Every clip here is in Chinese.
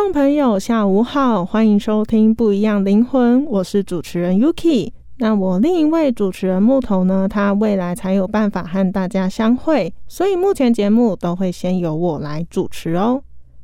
众朋友，下午好，欢迎收听《不一样灵魂》，我是主持人 Yuki。那我另一位主持人木头呢？他未来才有办法和大家相会，所以目前节目都会先由我来主持哦。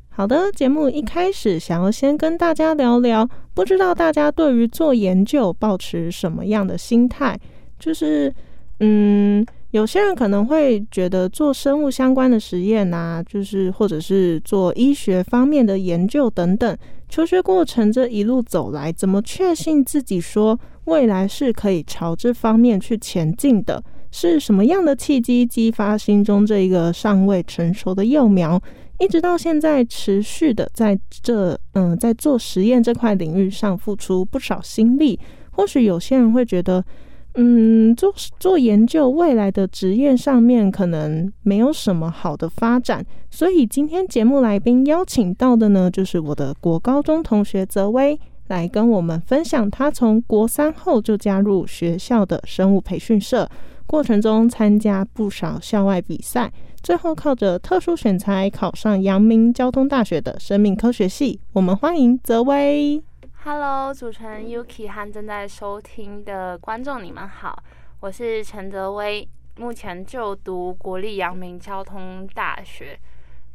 好的，节目一开始想要先跟大家聊聊，不知道大家对于做研究抱持什么样的心态？就是，嗯。有些人可能会觉得做生物相关的实验啊，就是或者是做医学方面的研究等等，求学过程这一路走来，怎么确信自己说未来是可以朝这方面去前进的？是什么样的契机激发心中这一个尚未成熟的幼苗，一直到现在持续的在这嗯在做实验这块领域上付出不少心力？或许有些人会觉得。嗯，做做研究，未来的职业上面可能没有什么好的发展，所以今天节目来宾邀请到的呢，就是我的国高中同学泽威，来跟我们分享他从国三后就加入学校的生物培训社，过程中参加不少校外比赛，最后靠着特殊选材考上阳明交通大学的生命科学系。我们欢迎泽威。Hello，主持人 Yuki 和正在收听的观众，你们好，我是陈德威，目前就读国立阳明交通大学。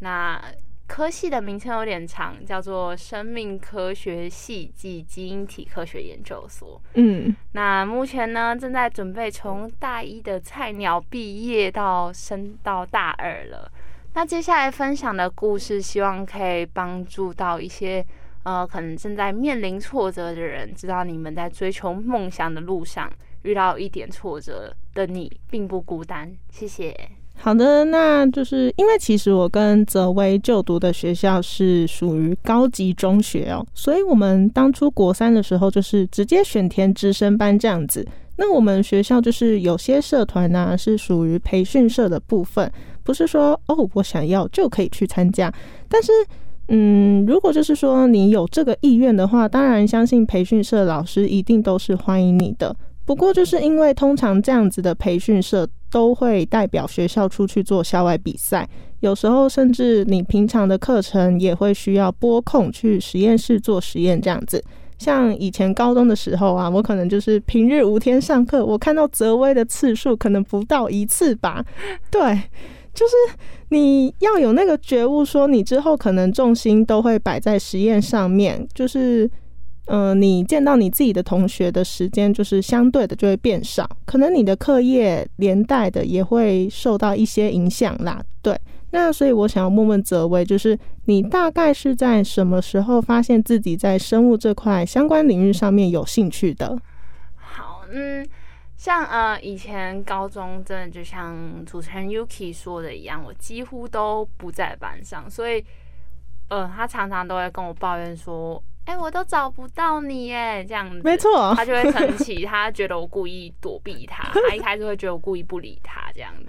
那科系的名称有点长，叫做生命科学系及基因体科学研究所。嗯，那目前呢，正在准备从大一的菜鸟毕业到升到大二了。那接下来分享的故事，希望可以帮助到一些。呃，可能正在面临挫折的人，知道你们在追求梦想的路上遇到一点挫折的你，并不孤单。谢谢。好的，那就是因为其实我跟泽威就读的学校是属于高级中学哦，所以我们当初国三的时候就是直接选填直升班这样子。那我们学校就是有些社团呢是属于培训社的部分，不是说哦我想要就可以去参加，但是。嗯，如果就是说你有这个意愿的话，当然相信培训社老师一定都是欢迎你的。不过就是因为通常这样子的培训社都会代表学校出去做校外比赛，有时候甚至你平常的课程也会需要拨空去实验室做实验这样子。像以前高中的时候啊，我可能就是平日五天上课，我看到泽威的次数可能不到一次吧，对。就是你要有那个觉悟，说你之后可能重心都会摆在实验上面，就是，嗯，你见到你自己的同学的时间，就是相对的就会变少，可能你的课业连带的也会受到一些影响啦。对，那所以我想要问问泽威，就是你大概是在什么时候发现自己在生物这块相关领域上面有兴趣的？好，嗯。像呃，以前高中真的就像主持人 Yuki 说的一样，我几乎都不在班上，所以呃，他常常都会跟我抱怨说：“哎，我都找不到你耶。”这样子，没错，他就会生气，他觉得我故意躲避他，他一开始会觉得我故意不理他这样子。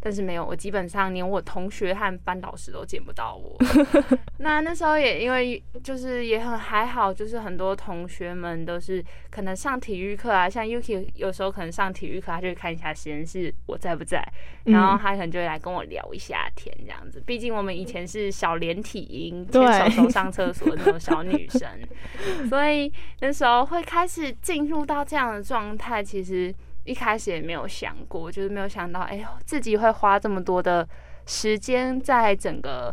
但是没有，我基本上连我同学和班导师都见不到我。那那时候也因为就是也很还好，就是很多同学们都是可能上体育课啊，像 Yuki 有时候可能上体育课，他就会看一下实验室我在不在，然后他可能就会来跟我聊一下天这样子。毕竟我们以前是小连体婴，牵手手上厕所那种小女生，所以那时候会开始进入到这样的状态，其实。一开始也没有想过，就是没有想到，哎呦，自己会花这么多的时间在整个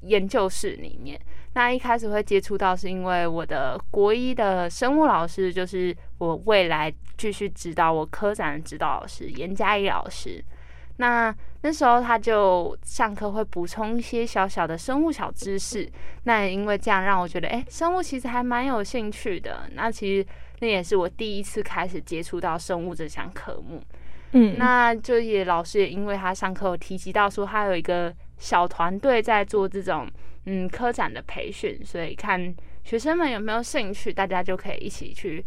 研究室里面。那一开始会接触到，是因为我的国一的生物老师，就是我未来继续指导我科展的指导老师严嘉怡老师。那那时候他就上课会补充一些小小的生物小知识。那也因为这样让我觉得，哎，生物其实还蛮有兴趣的。那其实。那也是我第一次开始接触到生物这项科目，嗯，那就也老师也因为他上课有提及到说他有一个小团队在做这种嗯科展的培训，所以看学生们有没有兴趣，大家就可以一起去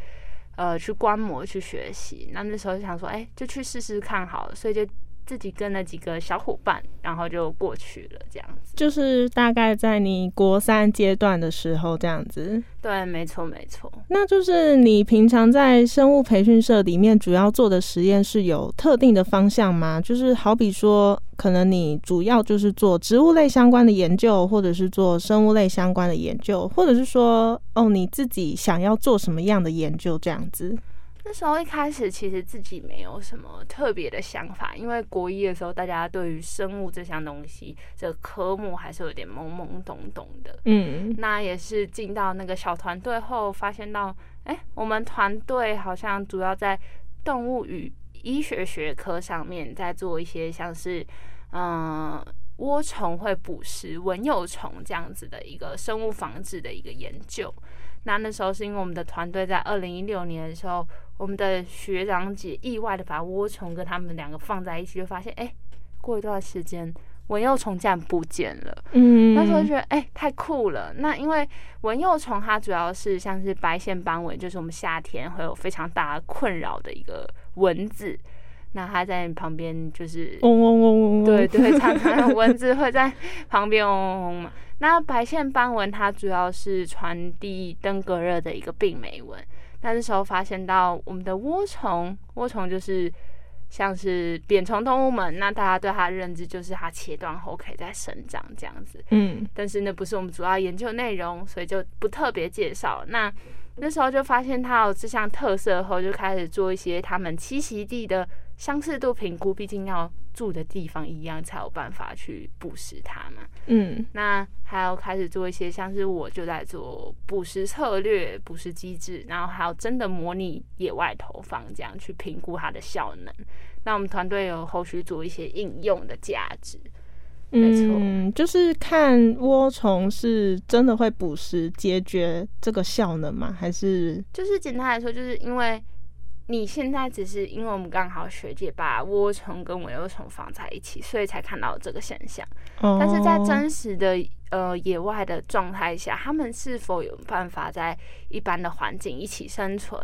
呃去观摩去学习。那那时候就想说，哎，就去试试看好了，所以就。自己跟了几个小伙伴，然后就过去了，这样子。就是大概在你国三阶段的时候，这样子。对，没错，没错。那就是你平常在生物培训社里面主要做的实验是有特定的方向吗？就是好比说，可能你主要就是做植物类相关的研究，或者是做生物类相关的研究，或者是说，哦，你自己想要做什么样的研究这样子？那时候一开始其实自己没有什么特别的想法，因为国一的时候大家对于生物这项东西这科目还是有点懵懵懂懂的。嗯，那也是进到那个小团队后，发现到，哎，我们团队好像主要在动物与医学学科上面在做一些像是，嗯，涡虫会捕食蚊幼虫这样子的一个生物防治的一个研究。那那时候是因为我们的团队在二零一六年的时候。我们的学长姐意外的把涡虫跟他们两个放在一起，就发现，哎，过一段时间蚊幼虫竟然不见了。嗯，那时候觉得，哎，太酷了。那因为蚊幼虫它主要是像是白线斑纹，就是我们夏天会有非常大困扰的一个蚊子。那它在旁边就是嗡嗡嗡嗡，对对，常常蚊子会在旁边嗡嗡嗡嘛。那白线斑纹它主要是传递登革热的一个病媒蚊。那那时候发现到我们的涡虫，涡虫就是像是扁虫动物们，那大家对它的认知就是它切断后可以再生长这样子。嗯，但是那不是我们主要研究内容，所以就不特别介绍。那那时候就发现它有这项特色后，就开始做一些它们栖息地的相似度评估，毕竟要。住的地方一样才有办法去捕食它嘛。嗯，那还要开始做一些像是我就在做捕食策略、捕食机制，然后还有真的模拟野外投放，这样去评估它的效能。那我们团队有后续做一些应用的价值。没错，就是看涡虫是真的会捕食解决这个效能吗？还是就是简单来说，就是因为。你现在只是因为我们刚好学姐把涡虫跟蚊幼虫放在一起，所以才看到这个现象。但是在真实的呃野外的状态下，他们是否有办法在一般的环境一起生存？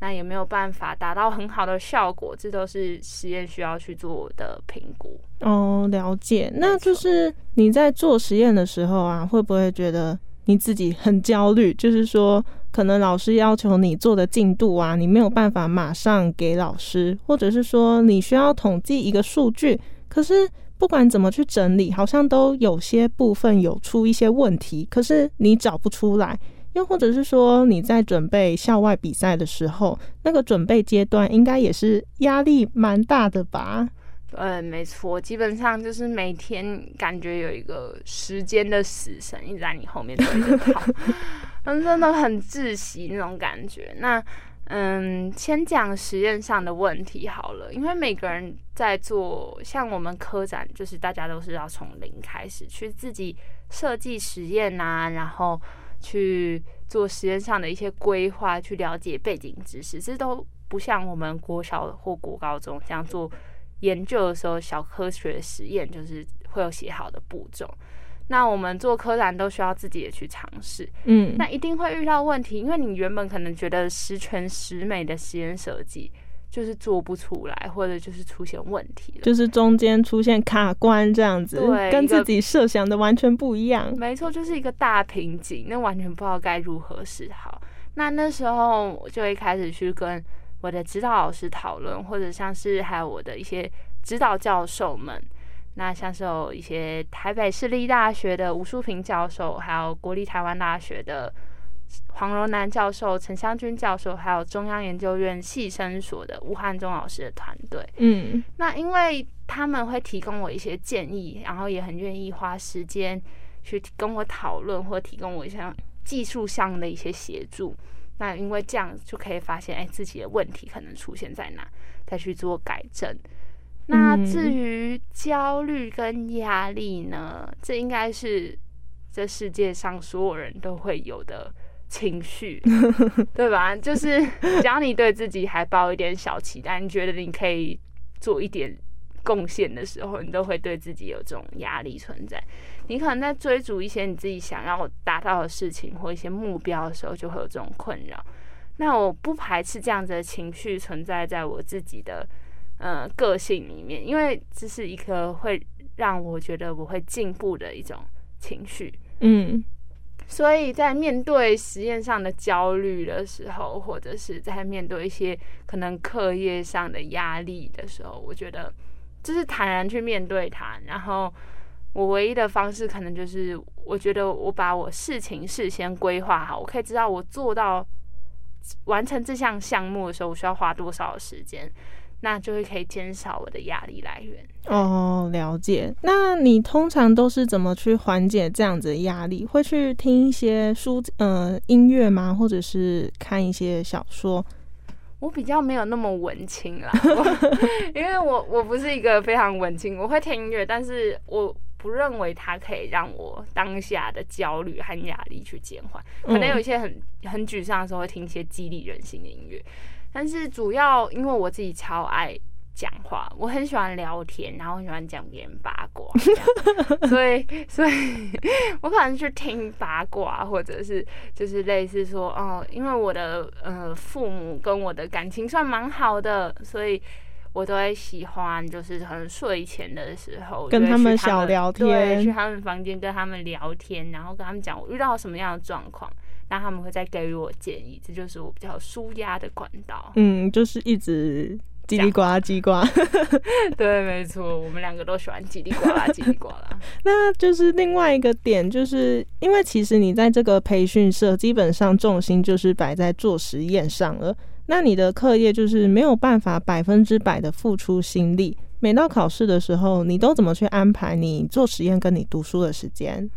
那有没有办法达到很好的效果？这都是实验需要去做的评估。哦，了解。那就是你在做实验的时候啊，会不会觉得你自己很焦虑？就是说。可能老师要求你做的进度啊，你没有办法马上给老师，或者是说你需要统计一个数据，可是不管怎么去整理，好像都有些部分有出一些问题，可是你找不出来。又或者是说你在准备校外比赛的时候，那个准备阶段应该也是压力蛮大的吧？呃，没错，基本上就是每天感觉有一个时间的死神一直在你后面追着跑。嗯，真的很窒息那种感觉。那，嗯，先讲实验上的问题好了，因为每个人在做，像我们科展，就是大家都是要从零开始去自己设计实验啊，然后去做实验上的一些规划，去了解背景知识，这都不像我们国小或国高中这样做研究的时候，小科学实验就是会有写好的步骤。那我们做科展都需要自己也去尝试，嗯，那一定会遇到问题，因为你原本可能觉得十全十美的实验设计，就是做不出来，或者就是出现问题了。就是中间出现卡关这样子，跟对跟自己设想的完全不一样。没错，就是一个大瓶颈，那完全不知道该如何是好。那那时候我就会开始去跟我的指导老师讨论，或者像是还有我的一些指导教授们，那像是有一些台北市立大学的吴淑平教授，还有国立台湾大学的黄荣南教授、陈湘君教授，还有中央研究院系生所的吴汉忠老师的团队。嗯那因为他们会提供我一些建议，然后也很愿意花时间去跟我讨论，或提供我一些技术上的一些协助。那因为这样就可以发现，哎，自己的问题可能出现在哪，再去做改正。那嗯至于焦虑跟压力呢，这应该是这世界上所有人都会有的情绪，对吧？就是只要你对自己还抱一点小期待，你觉得你可以做一点贡献的时候，你都会对自己有这种压力存在。你可能在追逐一些你自己想要达到的事情或一些目标的时候，就会有这种困扰。那我不排斥这样子的情绪存在在我自己的呃个性里面，因为这是一个会让我觉得我会进步的一种情绪。嗯所以在面对实验上的焦虑的时候，或者是在面对一些可能课业上的压力的时候，我觉得就是坦然去面对它。然后我唯一的方式，可能就是我觉得我把我事情事先规划好，我可以知道我做到完成这项项目的时候，我需要花多少时间，那就会可以减少我的压力来源。哦，了解。那你通常都是怎么去缓解这样子的压力？会去听一些书呃音乐吗？或者是看一些小说？我比较没有那么文青啦，因为我我不是一个非常文青，我会听音乐，但是我不认为它可以让我当下的焦虑和压力去减缓。可能有一些很很沮丧的时候会听一些激励人心的音乐，但是主要因为我自己超爱讲话，我很喜欢聊天，然后很喜欢讲别人八卦，所以所以 我可能去听八卦，或者是就是类似说哦，因为我的呃父母跟我的感情算蛮好的，所以。我都会喜欢，就是可能睡前的时候跟他们小聊对，天去他们房间跟他们聊天，然后跟他们讲我遇到什么样的状况，那他们会再给予我建议，这就是我比较舒压的管道。嗯，就是一直叽里呱啦叽呱。对，没错，我们两个都喜欢叽里呱啦 叽里呱啦。那就是另外一个点，就是因为其实你在这个培训社，基本上重心就是摆在做实验上了。那你的课业就是没有办法百分之百的付出心力。每到考试的时候，你都怎么去安排你做实验跟你读书的时间？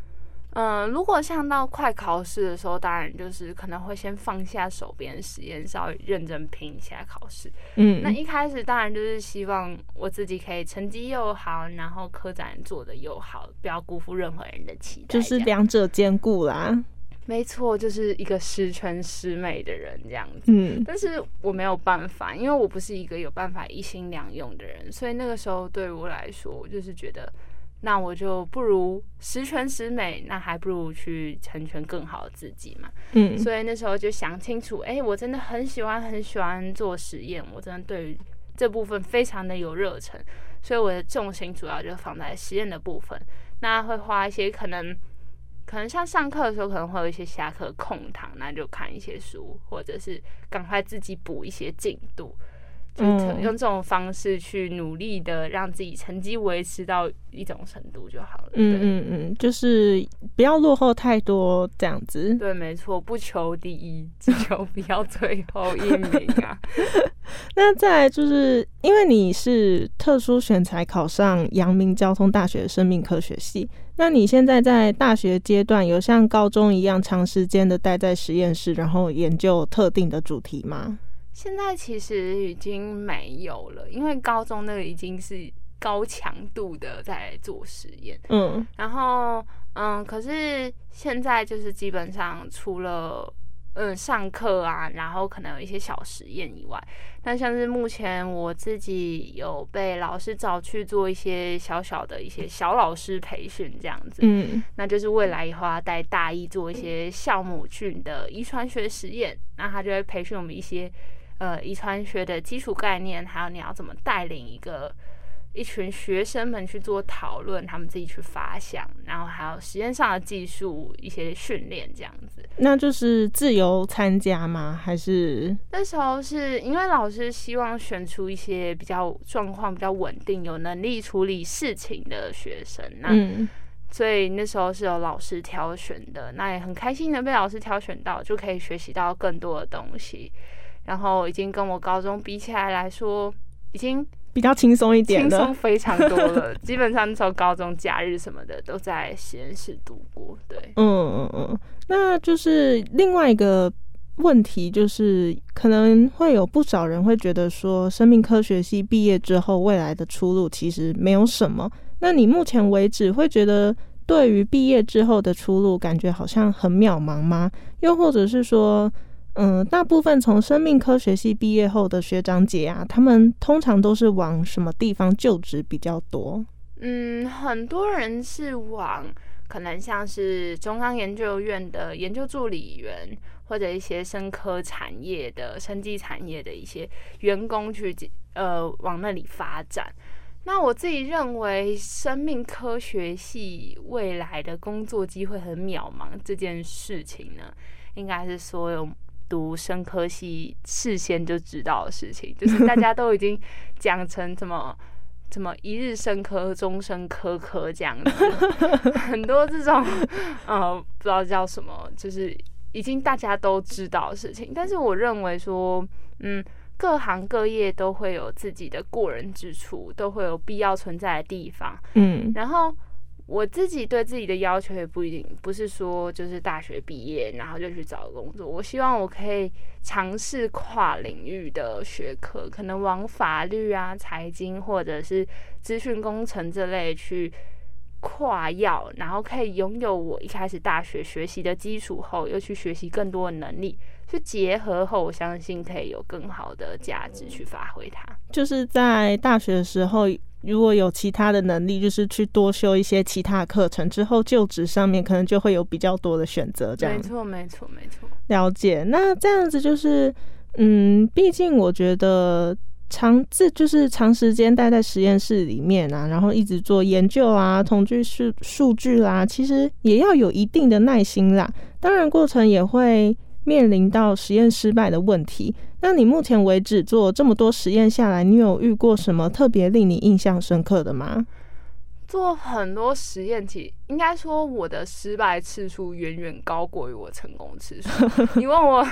嗯，如果像到快考试的时候，当然就是可能会先放下手边的实验，稍微认真拼一下考试。嗯那一开始当然就是希望我自己可以成绩又好，然后科展做的又好，不要辜负任何人的期待。就是两者兼顾啦。没错，就是一个十全十美的人这样子。嗯但是我没有办法，因为我不是一个有办法一心两用的人，所以那个时候对我来说，我就是觉得，那我就不如十全十美，那还不如去成全更好的自己嘛。嗯所以那时候就想清楚，哎、我真的很喜欢很喜欢做实验，我真的对于这部分非常的有热忱，所以我的重心主要就放在实验的部分。那会花一些可能，可能像上课的时候可能会有一些下课空堂，那就看一些书，或者是赶快自己补一些进度。就用这种方式去努力的让自己成绩维持到一种程度就好了。嗯嗯嗯，就是不要落后太多这样子。对，没错，不求第一，只求不要最后一名啊。那再来就是因为你是特殊选才考上阳明交通大学生命科学系，那你现在在大学阶段有像高中一样长时间的待在实验室，然后研究特定的主题吗？现在其实已经没有了，因为高中那个已经是高强度的在做实验，嗯。然后嗯，可是现在就是基本上除了嗯上课啊，然后可能有一些小实验以外，那像是目前我自己有被老师找去做一些小小的一些小老师培训这样子，嗯。那就是未来以后要带大一做一些酵母菌的遗传学实验，那他就会培训我们一些呃遗传学的基础概念，还有你要怎么带领一个。一群学生们去做讨论，他们自己去发想，然后还有实验上的技术一些训练这样子。那就是自由参加吗？还是那时候是因为老师希望选出一些比较状况比较稳定、有能力处理事情的学生。那所以那时候是有老师挑选的，那也很开心能被老师挑选到，就可以学习到更多的东西。然后已经跟我高中比起来来说，已经。比较轻松一点，轻松非常多了。基本上那时候高中假日什么的都在实验室度过。对，嗯嗯嗯。那就是另外一个问题，就是可能会有不少人会觉得说，生命科学系毕业之后，未来的出路其实没有什么。那你目前为止会觉得，对于毕业之后的出路，感觉好像很渺茫吗？又或者是说？嗯，大部分从生命科学系毕业后的学长姐啊，他们通常都是往什么地方就职比较多？嗯，很多人是往可能像是中央研究院的研究助理员，或者一些生科产业的生技产业的一些员工去呃往那里发展。那我自己认为，生命科学系未来的工作机会很渺茫这件事情呢，应该是所有。读生科系事先就知道的事情，就是大家都已经 讲成怎么怎么一日生科、终身科科这样子，很多这种呃不知道叫什么，就是已经大家都知道的事情。但是我认为说，嗯，各行各业都会有自己的过人之处，都会有必要存在的地方，嗯，然后。我自己对自己的要求也不一定，不是说就是大学毕业然后就去找工作。我希望我可以尝试跨领域的学科，可能往法律啊、财经或者是资讯工程这类去跨要，然后可以拥有我一开始大学学习的基础后，又去学习更多的能力，去结合后，我相信可以有更好的价值去发挥它。就是在大学的时候。如果有其他的能力，就是去多修一些其他课程，之后就职上面可能就会有比较多的选择。这样没错，没错，没错。了解。那这样子就是，嗯，毕竟我觉得长自就是长时间待在实验室里面啊，然后一直做研究啊，统计数数据啦，其实也要有一定的耐心啦。当然，过程也会面临到实验失败的问题。那你目前为止做这么多实验下来，你有遇过什么特别令你印象深刻的吗？做很多实验，其应该说我的失败次数远远高过于我成功次数。你问我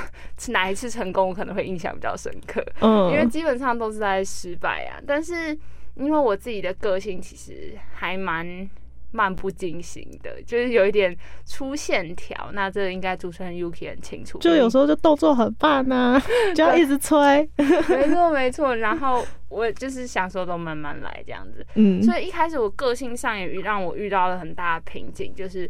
哪一次成功，我可能会印象比较深刻，嗯，因为基本上都是在失败啊。但是因为我自己的个性其实还蛮。漫不经心的，就是有一点粗线条。那这应该主持人 Yuki 很清楚。就有时候就动作很慢呐，就要一直催。没错没错。然后我就是想说都慢慢来这样子。嗯。所以一开始我个性上也让我遇到了很大的瓶颈，就是。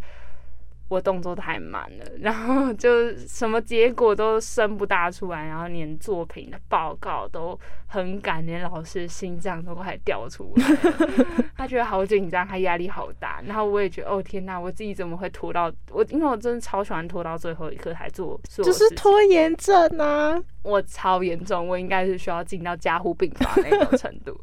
我动作太慢了，然后就什么结果都生不大出来，然后连作品的报告都很赶，连老师心脏都快掉出来，他觉得好紧张，他压力好大，然后我也觉得哦天呐，我自己怎么会拖到我？因为我真的超喜欢拖到最后一刻才做，就是拖延症啊！我超严重，我应该是需要进到加护病房那种程度，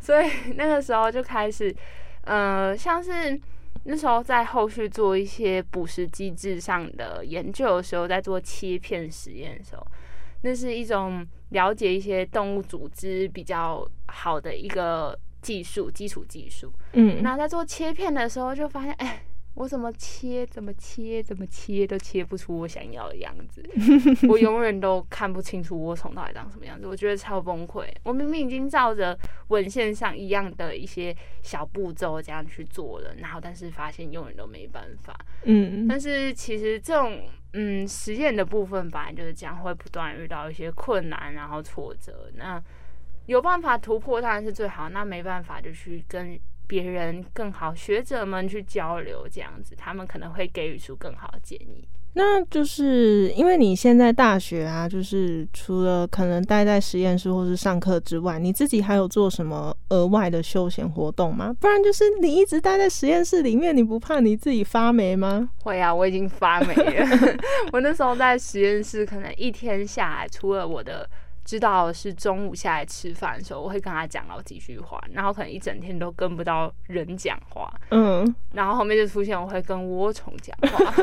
所以那个时候就开始，呃，像是。那时候在后续做一些捕食机制上的研究的时候，在做切片实验的时候，那是一种了解一些动物组织比较好的一个技术，基础技术。嗯，那在做切片的时候，就发现，哎。我怎么切，怎么切，怎么切都切不出我想要的样子。我永远都看不清楚我虫到底长什么样子，我觉得超崩溃。我明明已经照着文献上一样的一些小步骤这样去做了，然后但是发现永远都没办法。嗯，但是其实这种嗯实验的部分本来就是这样，会不断遇到一些困难，然后挫折。那有办法突破当然是最好，那没办法就去跟。别人更好，学者们去交流，这样子，他们可能会给予出更好的建议。那就是因为你现在大学啊，就是除了可能待在实验室或是上课之外，你自己还有做什么额外的休闲活动吗？不然就是你一直待在实验室里面，你不怕你自己发霉吗？会啊，我已经发霉了。我那时候在实验室，可能一天下来，除了我的。知道是中午下来吃饭的时候，我会跟他讲到几句话，然后可能一整天都跟不到人讲话，嗯，然后后面就出现我会跟涡虫讲话，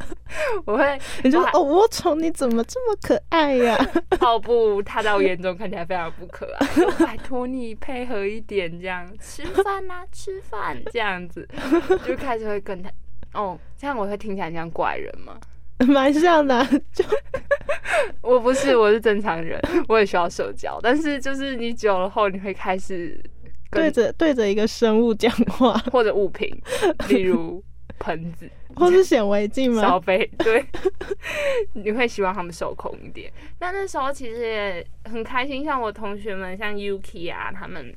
我会你就说哦，涡虫你怎么这么可爱呀、跑步，他在我眼中看起来非常不可爱，就拜托你配合一点，这样吃饭呐、吃饭。这样子，就开始会跟他。哦，这样我会听起来像怪人吗？蛮像的啊、就 我不是，我是正常人，我也需要社交，但是就是你久了后，你会开始对着对着一个生物讲话，或者物品，例如盆子、或是显微镜吗？烧杯，对，你会希望他们受控一点。那那时候其实也很开心，像我同学们，像 Yuki 啊，他们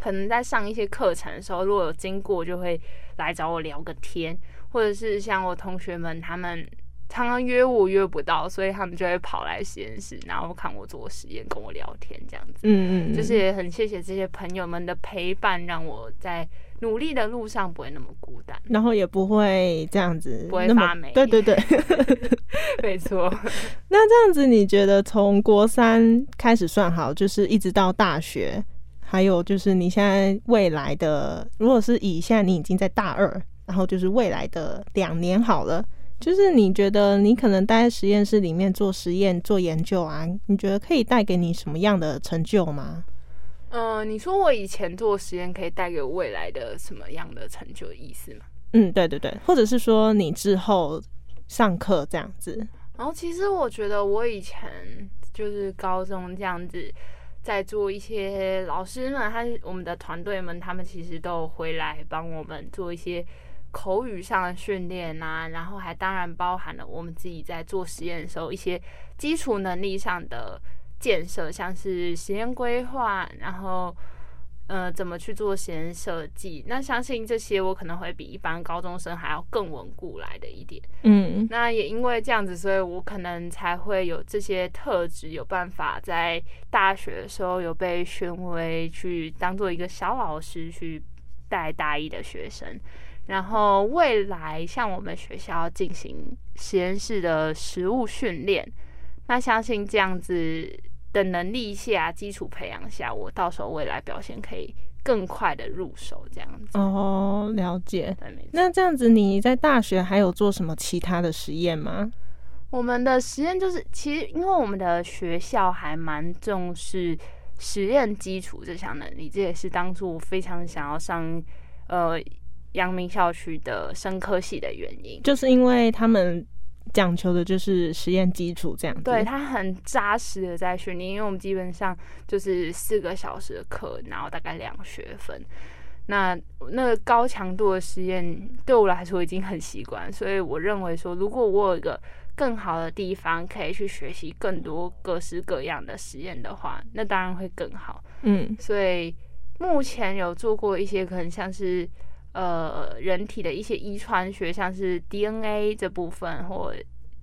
可能在上一些课程的时候，如果有经过，就会来找我聊个天，或者是像我同学们，他们常常约我约不到，所以他们就会跑来实验室，然后看我做实验，跟我聊天这样子。嗯嗯，嗯就是也很谢谢这些朋友们的陪伴，让我在努力的路上不会那么孤单。然后也不会这样子不会发霉对对对，没错，那这样子，你觉得从国三开始算好，就是一直到大学，还有就是你现在未来的，如果是以现在你已经在大二，然后就是未来的两年好了，就是你觉得你可能待在实验室里面做实验、做研究啊，你觉得可以带给你什么样的成就吗？嗯、你说我以前做实验可以带给我未来的什么样的成就的意思吗？嗯，对对对，或者是说你之后上课这样子，然后其实我觉得我以前就是高中这样子，在做一些老师们和我们的团队们，他们其实都回来帮我们做一些口语上的训练啊，然后还当然包含了我们自己在做实验的时候一些基础能力上的建设，像是实验规划，然后。呃，怎么去做实验设计？那相信这些我可能会比一般高中生还要更稳固来的一点。嗯那也因为这样子，所以我可能才会有这些特质，有办法在大学的时候有被选为去当做一个小老师去带大一的学生。然后未来像我们学校进行实验室的实物训练，那相信这样子的能力下，基础培养下，我到时候未来表现可以更快的入手，这样子。哦，了解。那这样子你在大学还有做什么其他的实验吗？我们的实验就是，其实因为我们的学校还蛮重视实验基础这项能力，这也是当初我非常想要上呃阳明校区的生科系的原因。就是因为他们讲求的就是实验基础这样子。对，他很扎实的在训练，因为我们基本上就是四个小时的课，然后大概两学分。那那个高强度的实验对我来说已经很习惯，所以我认为说，如果我有一个更好的地方可以去学习更多各式各样的实验的话，那当然会更好。嗯所以目前有做过一些可能像是呃人体的一些遗传学，像是 DNA 这部分或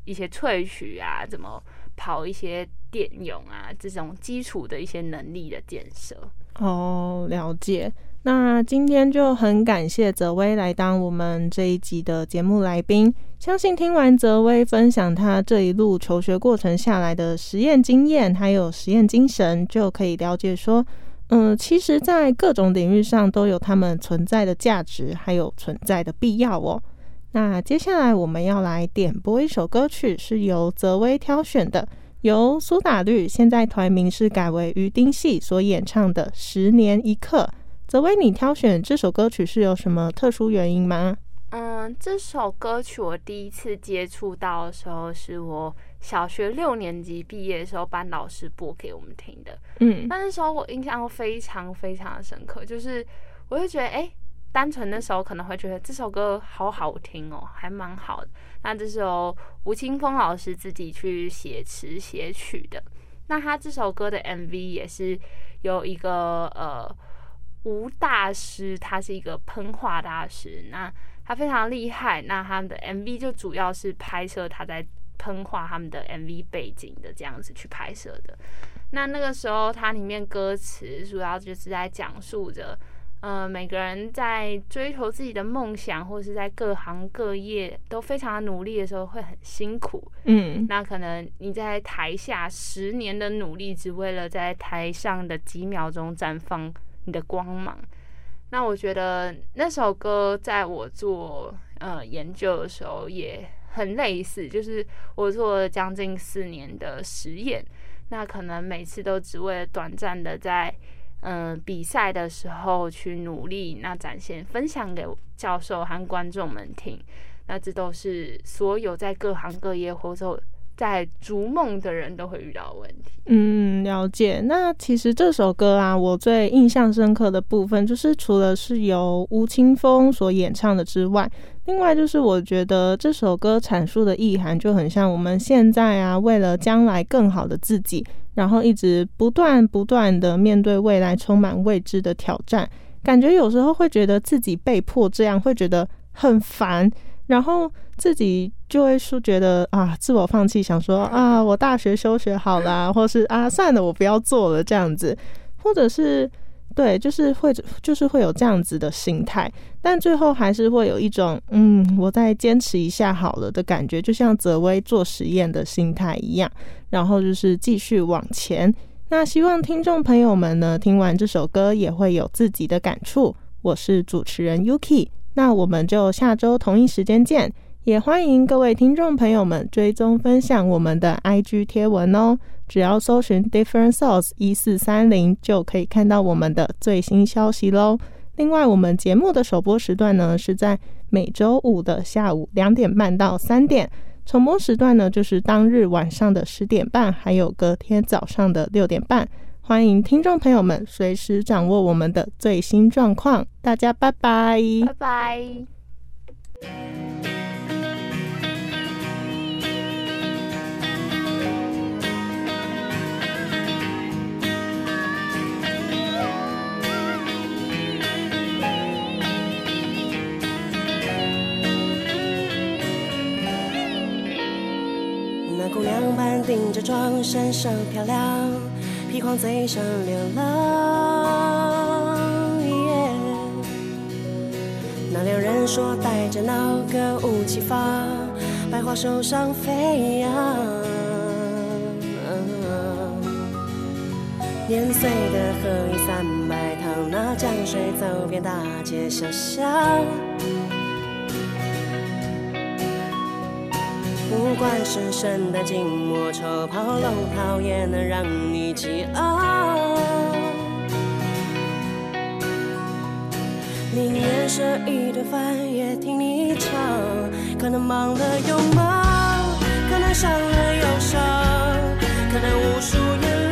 一些萃取啊，怎么跑一些电泳啊这种基础的一些能力的建设。哦，了解。那今天就很感谢泽威来当我们这一集的节目来宾。相信听完泽威分享他这一路求学过程下来的实验经验，还有实验精神，就可以了解说，嗯，其实，在各种领域上都有他们存在的价值，还有存在的必要哦。那接下来我们要来点播一首歌曲，是由泽威挑选的，由苏打绿现在团名是改为鱼丁系所演唱的《十年一刻》。泽威，你挑选这首歌曲是有什么特殊原因吗？嗯，这首歌曲我第一次接触到的时候，是我小学六年级毕业的时候，班老师播给我们听的。嗯那那时候我印象非常非常的深刻，就是我会觉得，哎、单纯那时候可能会觉得这首歌好好听哦，还蛮好的。那这时候吴青峰老师自己去写词写曲的。那他这首歌的 MV 也是有一个呃吴大师，他是一个喷画大师，那他非常厉害。那他们的 MV 就主要是拍摄他在喷画他们的 MV 背景的这样子去拍摄的。那那个时候，它里面歌词主要就是在讲述着，呃，每个人在追求自己的梦想，或是在各行各业都非常努力的时候，会很辛苦。嗯，那可能你在台下十年的努力，只为了在台上的几秒钟绽放你的光芒。那我觉得那首歌在我做呃研究的时候也很类似，就是我做了将近四年的实验，那可能每次都只为了短暂的在。嗯，比赛的时候去努力，那展现分享给教授和观众们听，那这都是所有在各行各业或者在逐梦的人都会遇到问题。嗯，了解。那其实这首歌啊，我最印象深刻的部分，就是除了是由吴青峰所演唱的之外，另外就是我觉得这首歌阐述的意涵就很像我们现在啊，为了将来更好的自己。然后一直不断不断的面对未来充满未知的挑战，感觉有时候会觉得自己被迫这样，会觉得很烦，然后自己就会说觉得啊，自我放弃，想说啊，我大学休学好啦，或是啊，算了，我不要做了这样子，或者是。对，就是会，就是会有这样子的心态，但最后还是会有一种，嗯，我再坚持一下好了的感觉，就像泽威做实验的心态一样，然后就是继续往前。那希望听众朋友们呢，听完这首歌也会有自己的感触。我是主持人 Yuki，那我们就下周同一时间见。也欢迎各位听众朋友们追踪分享我们的 IG 贴文哦，只要搜寻 Different Source 一四三零就可以看到我们的最新消息喽。另外，我们节目的首播时段呢是在每周五的下午两点半到三点，重播时段呢就是当日晚上的十点半，还有隔天早上的六点半。欢迎听众朋友们随时掌握我们的最新状况。大家拜拜，拜拜。着妆，身上漂亮，披黄嘴上流浪。那两人说带着那个武器发，百花手上飞扬。年岁的河一三百趟，那江水走遍大街小巷。管是圣诞、金墨、丑跑、龙套，也能让你激昂。宁愿舍一顿饭，也听你唱。可能忙了又忙，可能伤了又伤，可能无数眼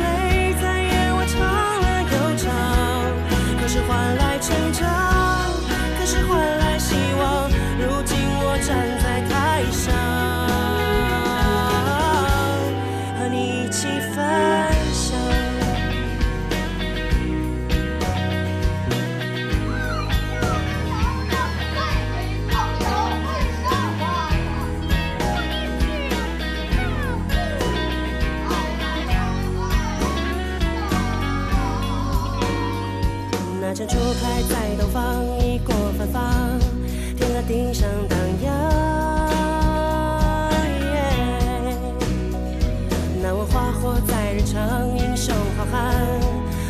在日常，英雄好汉，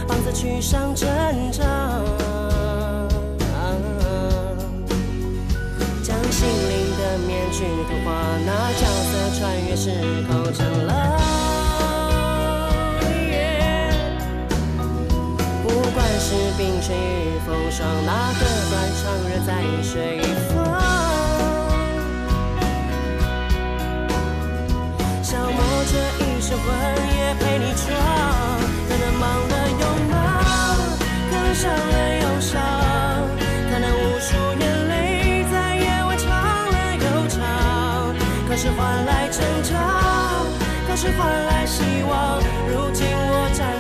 棒子去上战场。将心灵的面具涂化，那角色穿越时空成了。不管是冰雪与风霜，哪个断肠人在水这一身魂也陪你闯，可能忙了又忙，可能伤了又伤，可能无数眼泪在夜晚唱了又唱，可是换来成长，可是换来希望。如今我站